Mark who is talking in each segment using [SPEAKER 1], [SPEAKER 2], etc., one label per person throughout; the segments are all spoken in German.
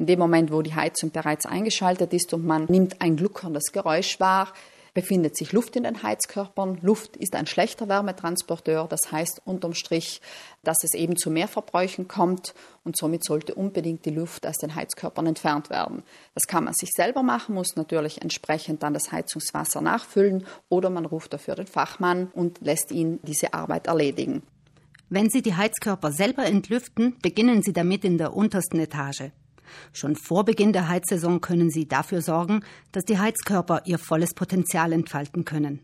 [SPEAKER 1] In dem Moment, wo die Heizung bereits eingeschaltet ist und man nimmt ein gluckerndes Geräusch wahr, befindet sich Luft in den Heizkörpern. Luft ist ein schlechter Wärmetransporteur, das heißt unterm Strich, dass es eben zu mehr Verbräuchen kommt und somit sollte unbedingt die Luft aus den Heizkörpern entfernt werden. Das kann man sich selber machen, muss natürlich entsprechend dann das Heizungswasser nachfüllen oder man ruft dafür den Fachmann und lässt ihn diese Arbeit erledigen.
[SPEAKER 2] Wenn Sie die Heizkörper selber entlüften, beginnen Sie damit in der untersten Etage. Schon vor Beginn der Heizsaison können Sie dafür sorgen, dass die Heizkörper ihr volles Potenzial entfalten können.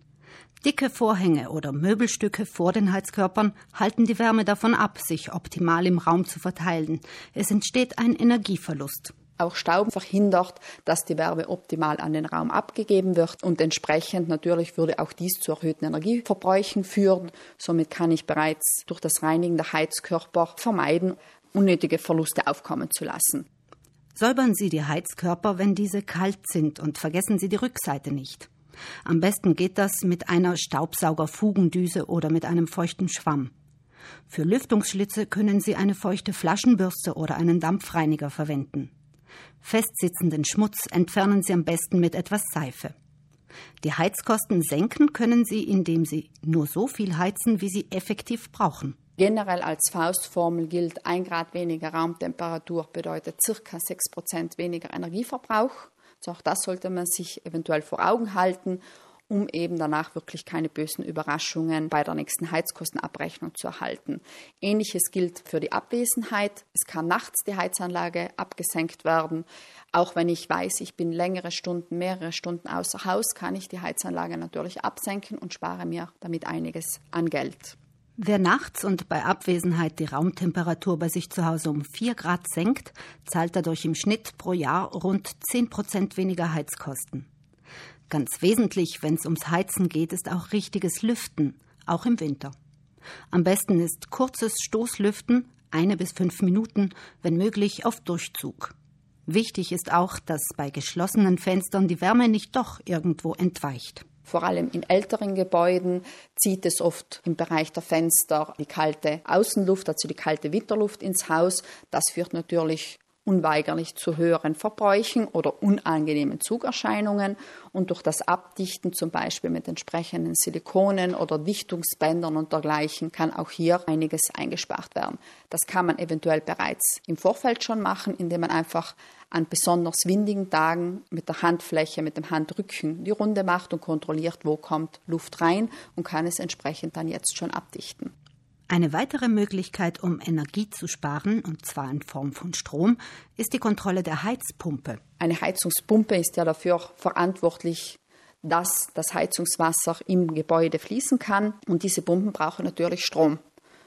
[SPEAKER 2] Dicke Vorhänge oder Möbelstücke vor den Heizkörpern halten die Wärme davon ab, sich optimal im Raum zu verteilen. Es entsteht ein Energieverlust.
[SPEAKER 1] Auch Staub verhindert, dass die Wärme optimal an den Raum abgegeben wird und entsprechend natürlich würde auch dies zu erhöhten Energieverbräuchen führen. Somit kann ich bereits durch das Reinigen der Heizkörper vermeiden, unnötige Verluste aufkommen zu lassen.
[SPEAKER 2] Säubern Sie die Heizkörper, wenn diese kalt sind und vergessen Sie die Rückseite nicht. Am besten geht das mit einer Staubsaugerfugendüse oder mit einem feuchten Schwamm. Für Lüftungsschlitze können Sie eine feuchte Flaschenbürste oder einen Dampfreiniger verwenden. Festsitzenden Schmutz entfernen Sie am besten mit etwas Seife. Die Heizkosten senken können Sie, indem Sie nur so viel heizen, wie Sie effektiv brauchen.
[SPEAKER 1] Generell als Faustformel gilt, ein Grad weniger Raumtemperatur bedeutet circa 6 Prozent weniger Energieverbrauch. Also auch das sollte man sich eventuell vor Augen halten, um eben danach wirklich keine bösen Überraschungen bei der nächsten Heizkostenabrechnung zu erhalten. Ähnliches gilt für die Abwesenheit. Es kann nachts die Heizanlage abgesenkt werden. Auch wenn ich weiß, ich bin längere Stunden, mehrere Stunden außer Haus, kann ich die Heizanlage natürlich absenken und spare mir damit einiges an Geld.
[SPEAKER 2] Wer nachts und bei Abwesenheit die Raumtemperatur bei sich zu Hause um 4 Grad senkt, zahlt dadurch im Schnitt pro Jahr rund 10 Prozent weniger Heizkosten. Ganz wesentlich, wenn es ums Heizen geht, ist auch richtiges Lüften, auch im Winter. Am besten ist kurzes Stoßlüften, eine bis fünf Minuten, wenn möglich auf Durchzug. Wichtig ist auch, dass bei geschlossenen Fenstern die Wärme nicht doch irgendwo entweicht.
[SPEAKER 1] Vor allem in älteren Gebäuden zieht es oft im Bereich der Fenster die kalte Außenluft, also die kalte Winterluft ins Haus. Das führt natürlich unweigerlich zu höheren Verbräuchen oder unangenehmen Zugerscheinungen und durch das Abdichten zum Beispiel mit entsprechenden Silikonen oder Dichtungsbändern und dergleichen kann auch hier einiges eingespart werden. Das kann man eventuell bereits im Vorfeld schon machen, indem man einfach an besonders windigen Tagen mit der Handfläche, mit dem Handrücken die Runde macht und kontrolliert, wo kommt Luft rein und kann es entsprechend dann jetzt schon abdichten.
[SPEAKER 2] Eine weitere Möglichkeit, um Energie zu sparen, und zwar in Form von Strom, ist die Kontrolle der Heizpumpe.
[SPEAKER 1] Eine Heizungspumpe ist ja dafür verantwortlich, dass das Heizungswasser im Gebäude fließen kann. Und diese Pumpen brauchen natürlich Strom.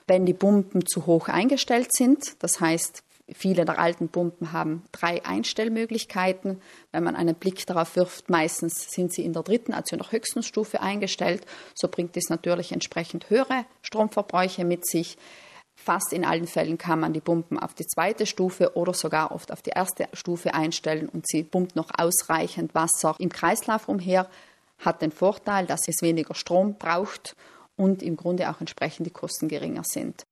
[SPEAKER 1] Wenn die Pumpen zu hoch eingestellt sind, das heißt Viele der alten Pumpen haben drei Einstellmöglichkeiten. Wenn man einen Blick darauf wirft, meistens sind sie in der dritten, also in der höchsten Stufe eingestellt. So bringt es natürlich entsprechend höhere Stromverbräuche mit sich. Fast in allen Fällen kann man die Pumpen auf die zweite Stufe oder sogar oft auf die erste Stufe einstellen und sie pumpt noch ausreichend Wasser im Kreislauf umher. Hat den Vorteil, dass es weniger Strom braucht und im Grunde auch entsprechend die Kosten geringer sind.